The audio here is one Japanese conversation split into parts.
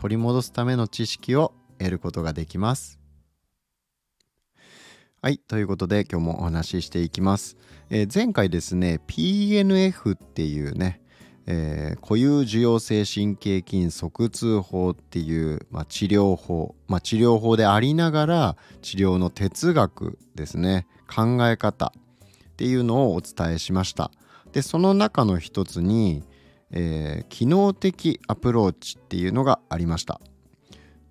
取り戻すための知識を得ることができますはい。ということで今日もお話ししていきます。えー、前回ですね、PNF っていうね、えー、固有受容性神経筋側痛法っていう、まあ、治療法、まあ、治療法でありながら治療の哲学ですね、考え方っていうのをお伝えしました。で、その中の一つに、えー、機能的アプローチっていうのがありました。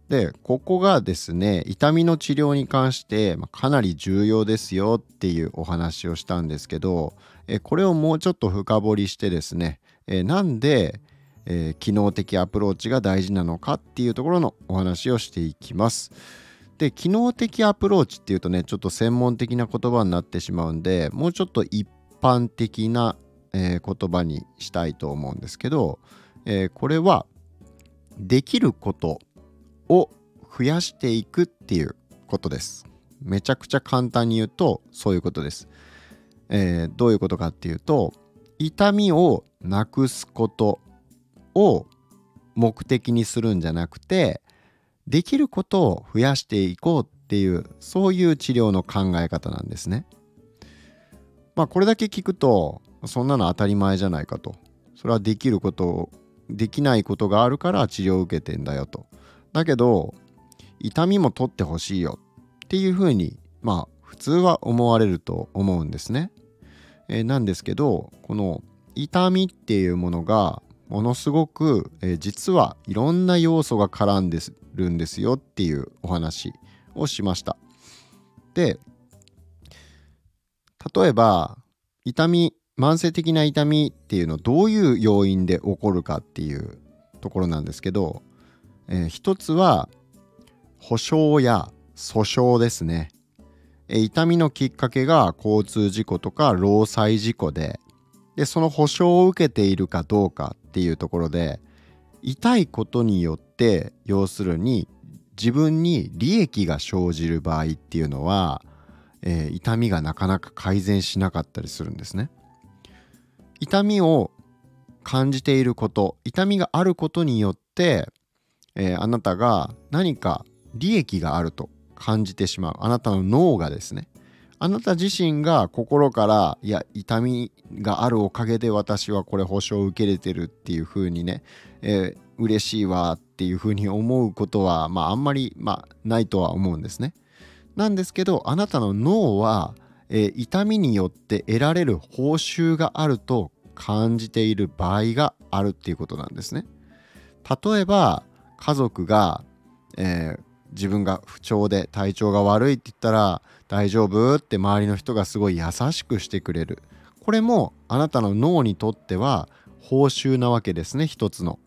でここがですね痛みの治療に関してかなり重要ですよっていうお話をしたんですけどこれをもうちょっと深掘りしてですねなんで機能的アプローチが大事なのかっていうところのお話をしていきます。で機能的アプローチっていうとねちょっと専門的な言葉になってしまうんでもうちょっと一般的な、えー、言葉にしたいと思うんですけど、えー、これはできることを増やしていくっていうことです。めちゃくちゃ簡単に言うとそういうことです。えー、どういうことかっていうと痛みをなくすことを目的にするんじゃなくてできることを増やしていこうっていうそういう治療の考え方なんですね。まあこれだけ聞くとそんなの当たり前じゃないかと。それはできることできないことがあるから治療を受けてんだよと。だけど痛みも取ってほしいよっていうふうにまあ普通は思われると思うんですね。えー、なんですけどこの痛みっていうものがものすごく、えー、実はいろんな要素が絡んでるんですよっていうお話をしました。で例えば痛み慢性的な痛みっていうのどういう要因で起こるかっていうところなんですけどえー、一つは保証や訴訟ですね、えー、痛みのきっかけが交通事故とか労災事故ででその保証を受けているかどうかっていうところで痛いことによって要するに自分に利益が生じる場合っていうのは、えー、痛みがなかなか改善しなかったりするんですね。痛みを感じていること痛みがあることによってえー、あなたが何か利益があると感じてしまうあなたの脳がですねあなた自身が心からいや痛みがあるおかげで私はこれ保証を受けれてるっていう風にね、えー、嬉しいわっていう風に思うことはまああんまり、まあ、ないとは思うんですね。なんですけどあなたの脳は、えー、痛みによって得られる報酬があると感じている場合があるっていうことなんですね。例えば家族が、えー、自分が不調で体調が悪いって言ったら大丈夫って周りの人がすごい優しくしてくれる。これもあなたの脳にとっては報酬なわけですね一つの、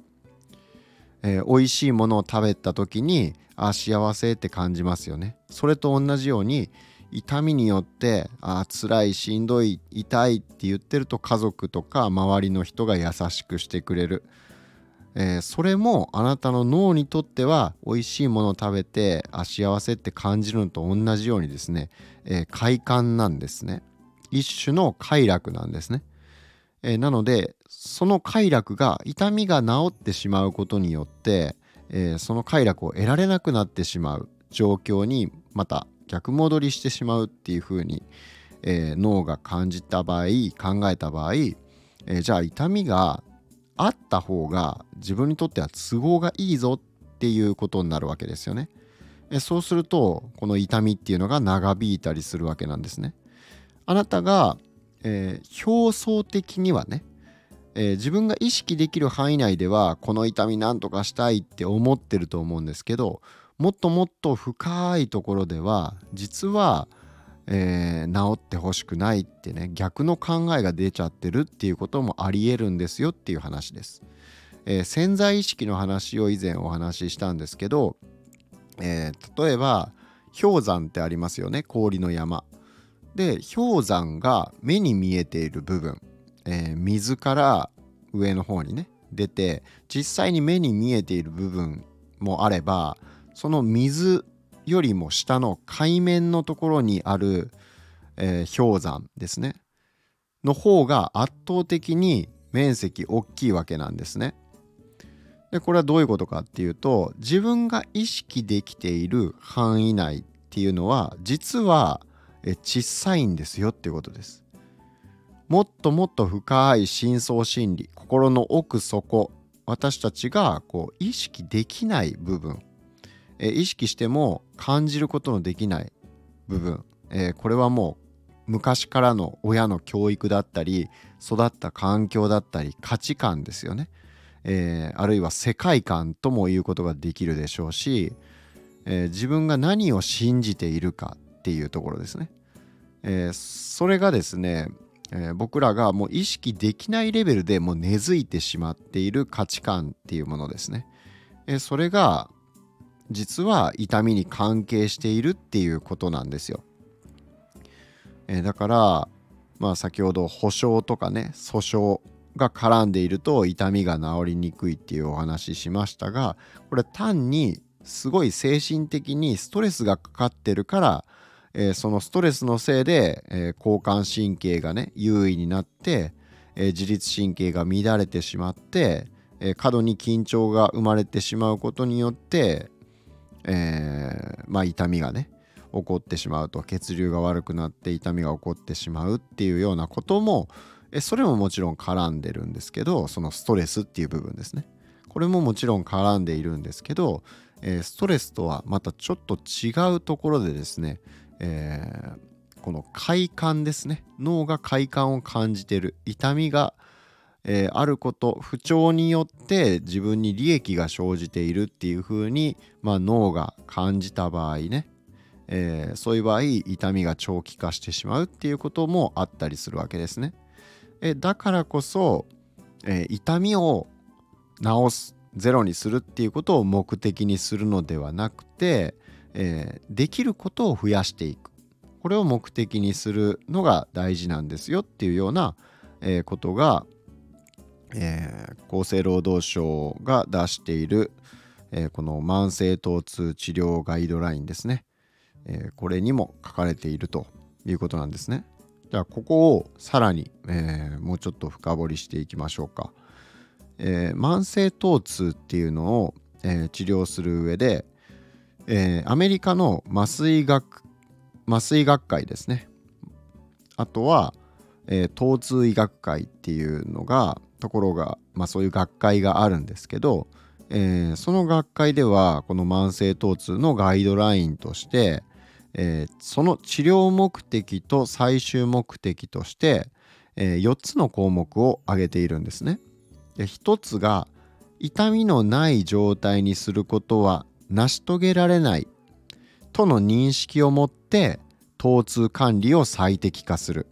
えー、美味しいものを食べた時にあ幸せって感じますよね。それと同じように痛みによってあ辛いしんどい痛いって言ってると家族とか周りの人が優しくしてくれる。えー、それもあなたの脳にとっては美味しいものを食べてあ幸せって感じるのと同じようにですね、えー、快感なんですね。一種の快楽なんですね、えー、なのでその快楽が痛みが治ってしまうことによって、えその快楽を得られなくなってしまう状況にまた逆戻りしてしまうっていうふうに、え脳が感じた場合考えた場合、えじゃあ痛みがあった方が自分にとっては都合がいいぞっていうことになるわけですよね。えそうするとこの痛みっていうのが長引いたりするわけなんですね。あなたが、えー、表層的にはね、えー、自分が意識できる範囲内ではこの痛みなんとかしたいって思ってると思うんですけどもっともっと深いところでは実はえー、治ってほしくないってね逆の考えが出ちゃってるっていうこともありえるんですよっていう話です。えー、潜在意識の話を以前お話ししたんですけど、えー、例えば氷山ってありますよね氷の山。で氷山が目に見えている部分、えー、水から上の方にね出て実際に目に見えている部分もあればその水よりも下の海面のところにある、えー、氷山ですねの方が圧倒的に面積大きいわけなんですね。でこれはどういうことかっていうと自分が意識できている範囲内っていうのは実は小さいんですよっていうことです。もっともっと深い深層心理心の奥底私たちがこう意識できない部分え意識しても感じることのできない部分、えこれはもう昔からの親の教育だったり育った環境だったり価値観ですよね、えー、あるいは世界観とも言うことができるでしょうし、え、自分が何を信じているかっていうところですね、え、それがですね、え僕らがもう意識できないレベルでもう根付いてしまっている価値観っていうものですね、えそれが実は痛みに関係しているっていうことなんですよ。えー、だからまあ先ほど保証とかね訴訟が絡んでいると痛みが治りにくいっていうお話しましたがこれ単にすごい精神的にストレスがかかってるから、えー、そのストレスのせいで、えー、交感神経がね優位になって、えー、自律神経が乱れてしまって、え過度に緊張が生まれてしまうことによってえー、まあ痛みがね起こってしまうと血流が悪くなって痛みが起こってしまうっていうようなこともえそれももちろん絡んでるんですけどそのストレスっていう部分ですね。これももちろん絡んでいるんですけど、えー、ストレスとはまたちょっと違うところでですね、えー、この快感ですね。脳が快感を感じてる。痛みがえー、あること不調によって自分に利益が生じているっていうふうに、まあ、脳が感じた場合ね、えー、そういう場合痛みが長期化してしまうっていうこともあったりするわけですね。えだからこそ、えー、痛みを治すゼロにするっていうことを目的にするのではなくて、えできることを増やしていくこれを目的にするのが大事なんですよっていうような、えことがえー、厚生労働省が出している、えー、この慢性疼痛治療ガイドラインですね、えー、これにも書かれているということなんですね。じゃあここをさらに、えもうちょっと深掘りしていきましょうか。え慢性疼痛っていうのを、え治療する上で、えアメリカの麻酔学麻酔学会ですねあとは、え疼痛医学会っていうのがところが、まあ、そういう学会があるんですけど、えー、その学会ではこの慢性疼痛のガイドラインとして、えー、その治療目的と最終目的として、えー、4つの項目を挙げているんですね。で1つが痛みのない状態にすることは成し遂げられないとの認識を持って疼痛管理を最適化する。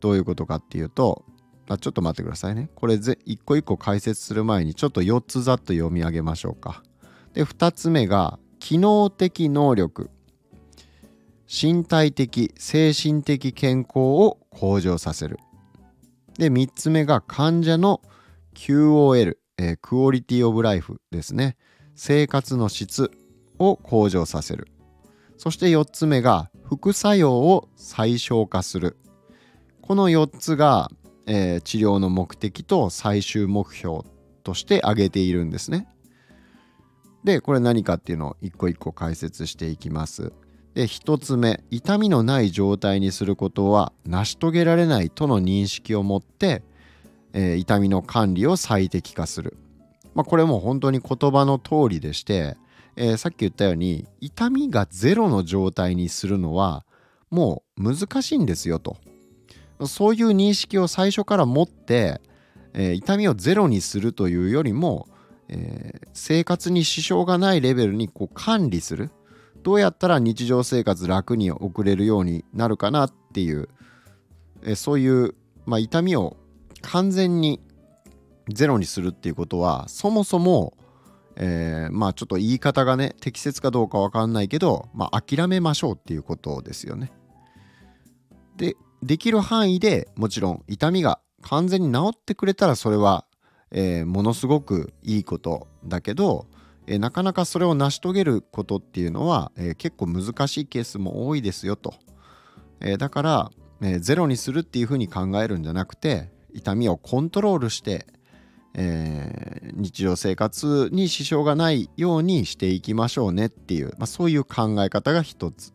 どういうことかっていうとあちょっと待ってくださいね。これぜ一個一個解説する前にちょっと4つざっと読み上げましょうか。で2つ目が機能的能力身体的精神的健康を向上させる。で3つ目が患者の QOL、えー、クオリティオブライフですね。生活の質を向上させる。そして4つ目が副作用を最小化する。この4つがえー、治療の目的と最終目標として挙げているんですね。でこれ何かっていうのを一個一個解説していきます。で1つ目痛みのない状態にすることは成し遂げられないとの認識を持って、えー、痛みの管理を最適化する。まあ、これも本当に言葉の通りでして、えー、さっき言ったように痛みがゼロの状態にするのはもう難しいんですよと。そういう認識を最初から持って、えー、痛みをゼロにするというよりも、えー、生活に支障がないレベルにこう管理するどうやったら日常生活楽に送れるようになるかなっていう、えー、そういう、まあ、痛みを完全にゼロにするっていうことはそもそも、えー、まあちょっと言い方がね適切かどうか分かんないけど、まあ、諦めましょうっていうことですよね。でできる範囲でもちろん痛みが完全に治ってくれたらそれは、えー、ものすごくいいことだけど、えー、なかなかそれを成し遂げることっていうのは、えー、結構難しいケースも多いですよと。えだから、えゼロにするっていうふうに考えるんじゃなくて痛みをコントロールして、え日常生活に支障がないようにしていきましょうねっていう、まあ、そういう考え方が一つ。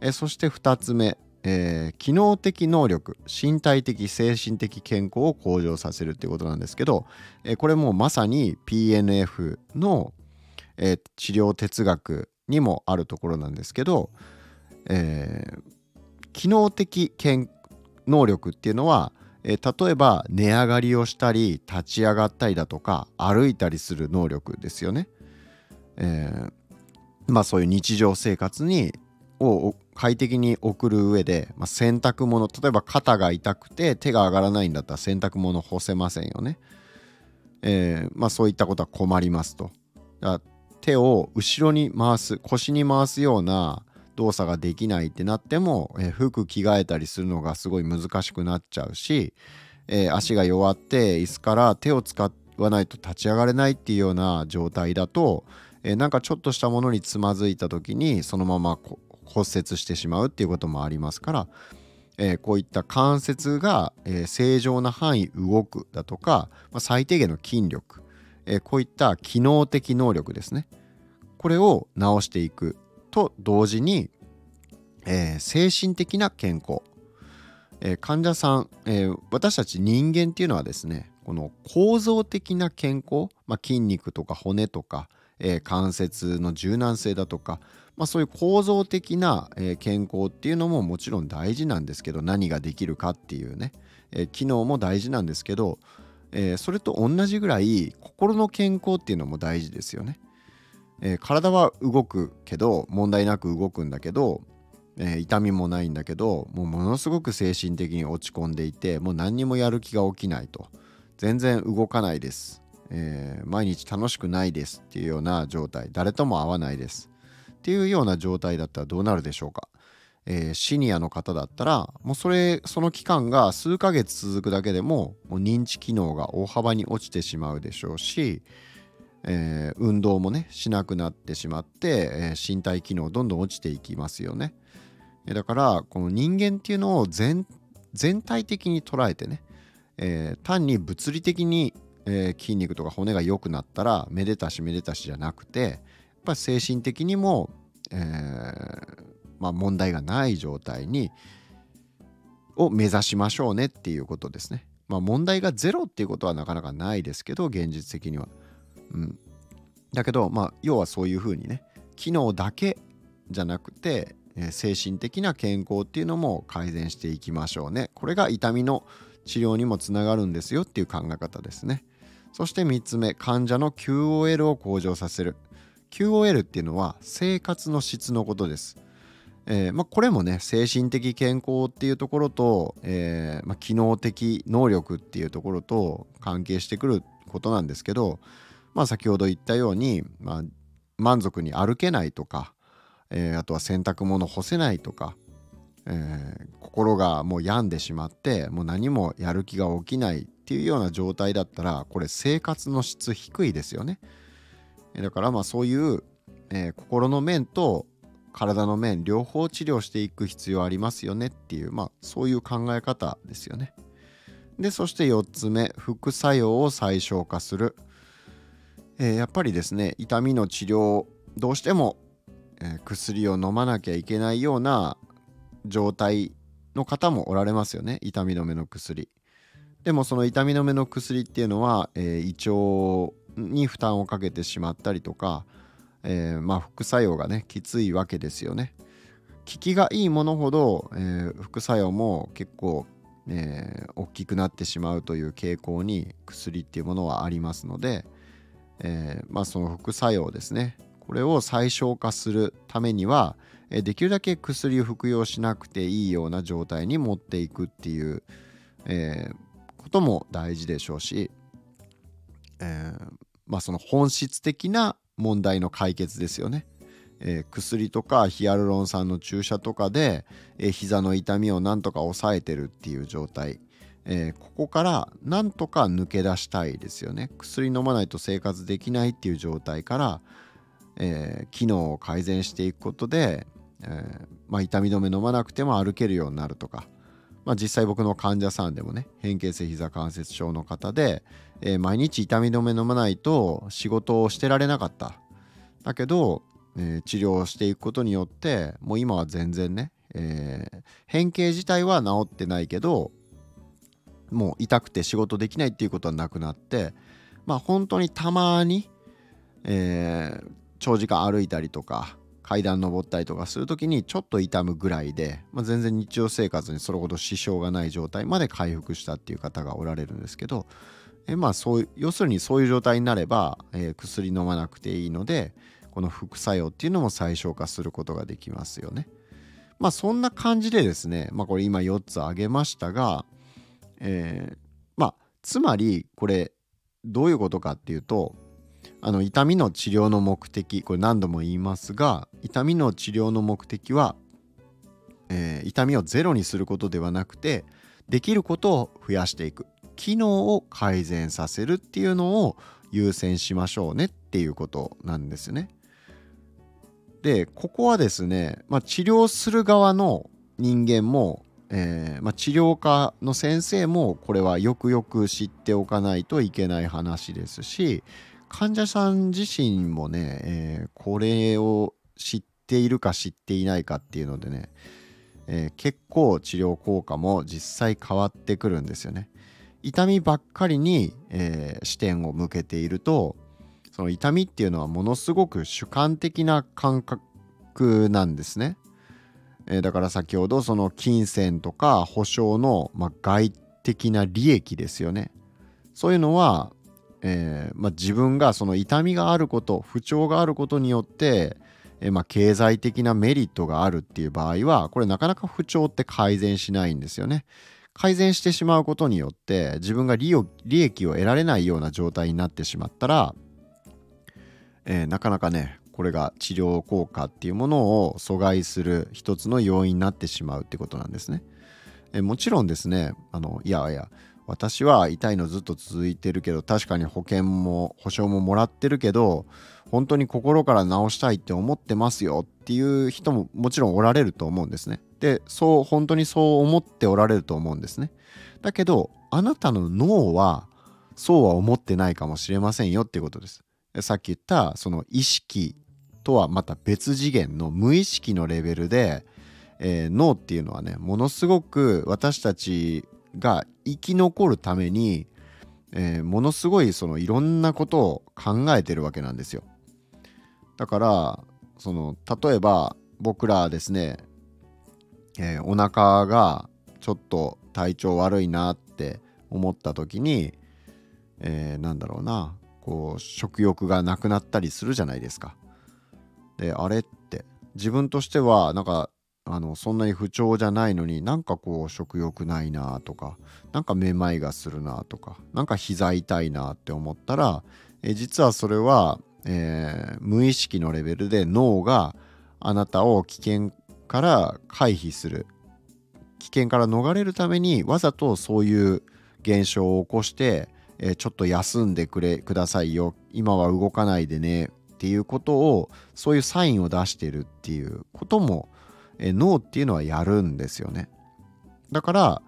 えそして2つ目、えー、機能的能力身体的精神的健康を向上させるっていうことなんですけど、えー、これもまさに PNF の、えー、治療哲学にもあるところなんですけど、え機能的能力っていうのは、え例えば値上がりをしたり立ち上がったりだとか歩いたりする能力ですよね。えまあそういう日常生活にを快適に送る上で、まあ、洗濯物例えば肩が痛くて手が上がらないんだったら洗濯物干せませんよね。えー、まあ、そういったことは困りますと。手を後ろに回す腰に回すような動作ができないってなっても、えー、服着替えたりするのがすごい難しくなっちゃうし、えー、足が弱って椅子から手を使わないと立ち上がれないっていうような状態だと、えー、なんかちょっとしたものにつまずいた時にそのままこ骨折してしまうっていうこともありますから、えー、こういった関節が、えー、正常な範囲動くだとか、まあ、最低限の筋力、えー、こういった機能的能力ですね。これを直していくと同時に、え精神的な健康、え患者さん、え私たち人間っていうのはですねこの構造的な健康、まあ、筋肉とか骨とか、え関節の柔軟性だとかまあ、そういう構造的な、え、健康っていうのももちろん大事なんですけど何ができるかっていうね、え、機能も大事なんですけど、え、それと同じぐらい心の健康っていうのも大事ですよね。え体は動くけど問題なく動くんだけど、え痛みもないんだけどもうものすごく精神的に落ち込んでいてもう何にもやる気が起きないと。全然動かないです、え毎日楽しくないですっていうような状態。誰とも会わないです。っていうような状態だったらどうなるでしょうか？えー、シニアの方だったらもうそれその期間が数ヶ月続くだけでももう認知機能が大幅に落ちてしまうでしょうし、えー、運動もねしなくなってしまって、えー、身体機能どんどん落ちていきますよね。だからこの人間っていうのを全体的に捉えてね、え単に物理的に、え筋肉とか骨が良くなったらめでたしめでたしじゃなくてぱ精神的にも、えー、まあ、問題がない状態にを目指しましょうねっていうことですね。まあ、問題がゼロっていうことはなかなかないですけど現実的には。うん、だけど、まあ、要はそういうふうにね機能だけじゃなくて、えー、精神的な健康っていうのも改善していきましょうね。これが痛みの治療にもつながるんですよっていう考え方ですね。そして3つ目患者の QOL を向上させる。QOL っていうのは生活の質のことです。えーまあ、これもね精神的健康っていうところと、えーまあ、機能的能力っていうところと関係してくることなんですけど、まあ、先ほど言ったように、まあ、満足に歩けないとか、えー、あとは洗濯物干せないとか、え、心がもう病んでしまってもう何もやる気が起きないっていうような状態だったらこれ生活の質低いですよね。だからまあそういう、えー、心の面と体の面両方治療していく必要ありますよねっていうまあそういう考え方ですよね。でそして4つ目副作用を最小化する、えー、やっぱりですね痛みの治療どうしても、えー、薬を飲まなきゃいけないような状態の方もおられますよね痛み止めの薬。でもその痛み止めの薬っていうのは、えー、胃腸に負担をかけてしまったりとか、えー、まあ副作用がねきついわけですよね。効きがいいものほど、えー、副作用も結構、えー、大きくなってしまうという傾向に薬っていうものはありますので、え、まあその副作用ですねこれを最小化するためには、えできるだけ薬を服用しなくていいような状態に持っていくっていう、えことも大事でしょうしえー、まあその本質的な問題の解決ですよね。えー、薬とかヒアルロン酸の注射とかで、えー、膝の痛みをなんとか抑えてるっていう状態、えー、ここからなんとか抜け出したいですよね。薬飲まないと生活できないっていう状態から、えー、機能を改善していくことで、えー、まあ、痛み止め飲まなくても歩けるようになるとか、まあ、実際僕の患者さんでもね変形性膝関節症の方で、え毎日痛み止め飲まないと仕事をしてられなかった。だけどえー、治療をしていくことによってもう今は全然ね、えー、変形自体は治ってないけどもう痛くて仕事できないっていうことはなくなってまあ本当にたまに、え、長時間歩いたりとか階段登ったりとかする時にちょっと痛むぐらいで、まあ、全然日常生活にそれほど支障がない状態まで回復したっていう方がおられるんですけど、えまあそう要するにそういう状態になれば、えー、薬飲まなくていいので、この副作用っていうのも最小化することができますよね。まあそんな感じでですね、まあこれ今4つ挙げましたが、えー、まあつまりこれどういうことかっていうとあの痛みの治療の目的これ何度も言いますが痛みの治療の目的は、えー、痛みをゼロにすることではなくてできることを増やしていく機能を改善させるっていうのを優先しましょうねっていうことなんですね。でここはですね、まあ、治療する側の人間も、えー、まあ、治療科の先生もこれはよくよく知っておかないといけない話ですし患者さん自身もね、えー、これを知っているか知っていないかっていうのでね、えー、結構治療効果も実際変わってくるんですよね。痛みばっかりに、え視点を向けているとその痛みっていうのはものすごく主観的な感覚なんですね。えー、だから先ほどその金銭とか保証の、まあ、外的な利益ですよね。そういうのは、えー、まあ、自分がその痛みがあること不調があることによって、えー、まあ、経済的なメリットがあるっていう場合はこれなかなか不調って改善しないんですよね。改善してしまうことによって自分が利益を得られないような状態になってしまったらえー、なかなかねこれが治療効果っていうものを阻害する一つの要因になってしまうってことなんですね。え、もちろんですねあのいやいや私は痛いのずっと続いてるけど確かに保険も保証ももらってるけど本当に心から治したいって思ってますよっていう人ももちろんおられると思うんですね。でそう本当にそう思っておられると思うんですね。だけどあなたの脳はそうは思ってないかもしれませんよっていうことです。さっき言ったその意識とはまた別次元の無意識のレベルで、えー、脳っていうのはねものすごく私たちが生き残るために、えー、ものすごいそのいろんなことを考えてるわけなんですよ。だからその例えば僕らですね、えー、お腹がちょっと体調悪いなって思った時に、えー、なんだろうなこう食欲がなくなったりするじゃないですか。であれって自分としてはなんかあのそんなに不調じゃないのになんかこう食欲ないなとかなんかめまいがするなとかなんか膝痛いなって思ったらえ実はそれは、えー、無意識のレベルで脳があなたを危険から回避する危険から逃れるためにわざとそういう現象を起こしてえー、ちょっと休んでくれくださいよ今は動かないでねっていうことをそういうサインを出してるっていうことも、え、脳っていうのはやるんですよね。だから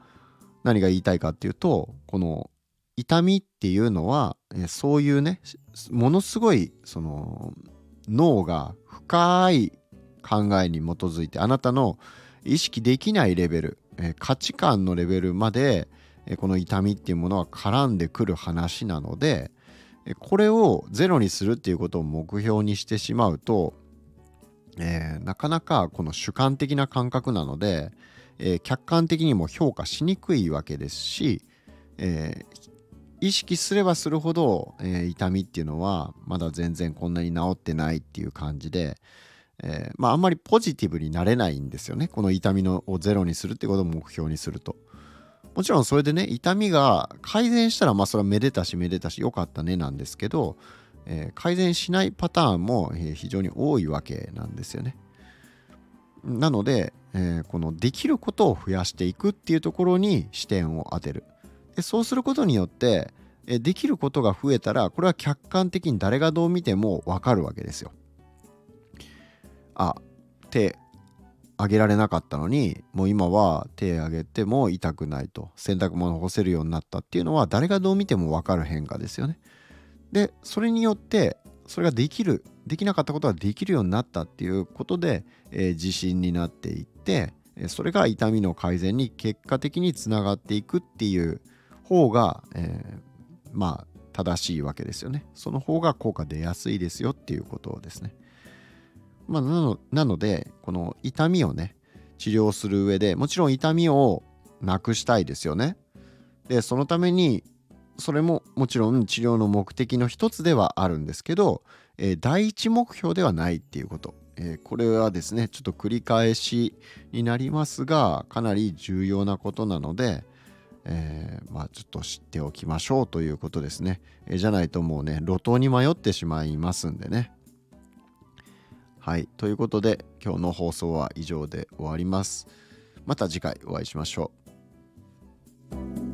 何が言いたいかっていうとこの痛みっていうのは、そういうねものすごいその脳が深い考えに基づいてあなたの意識できないレベル、え、価値観のレベルまでこの痛みっていうものは絡んでくる話なのでこれをゼロにするっていうことを目標にしてしまうと、えー、なかなかこの主観的な感覚なので、えー、客観的にも評価しにくいわけですし、えー、意識すればするほど、え痛みっていうのはまだ全然こんなに治ってないっていう感じで、えまああんまりポジティブになれないんですよねこの痛みのをゼロにするってことを目標にすると。もちろんそれでね痛みが改善したらまあそれはめでたしめでたしよかったねなんですけど、え、改善しないパターンも非常に多いわけなんですよね。なので、えー、このできることを増やしていくっていうところに視点を当てる。でそうすることによって、えできることが増えたらこれは客観的に誰がどう見ても分かるわけですよ。あ手上げられなかったのにもう今は手上げても痛くないと洗濯物干せるようになったっていうのは誰がどう見ても分かる変化ですよね。でそれによってそれができるできなかったことができるようになったっていうことで、えー、自信になっていってそれが痛みの改善に結果的につながっていくっていう方が、えー、まあ正しいわけですよね。その方が効果出やすいですよっていうことですね。まあ、なのなのでこの痛みをね治療する上でもちろん痛みをなくしたいですよね。でそのためにそれももちろん治療の目的の一つではあるんですけど、えー、第一目標ではないっていうこと、えー、これはですねちょっと繰り返しになりますがかなり重要なことなので、えー、まあちょっと知っておきましょうということですね、え、じゃないともうね路頭に迷ってしまいますんでね。はいということで今日の放送は以上で終わります。また次回お会いしましょう。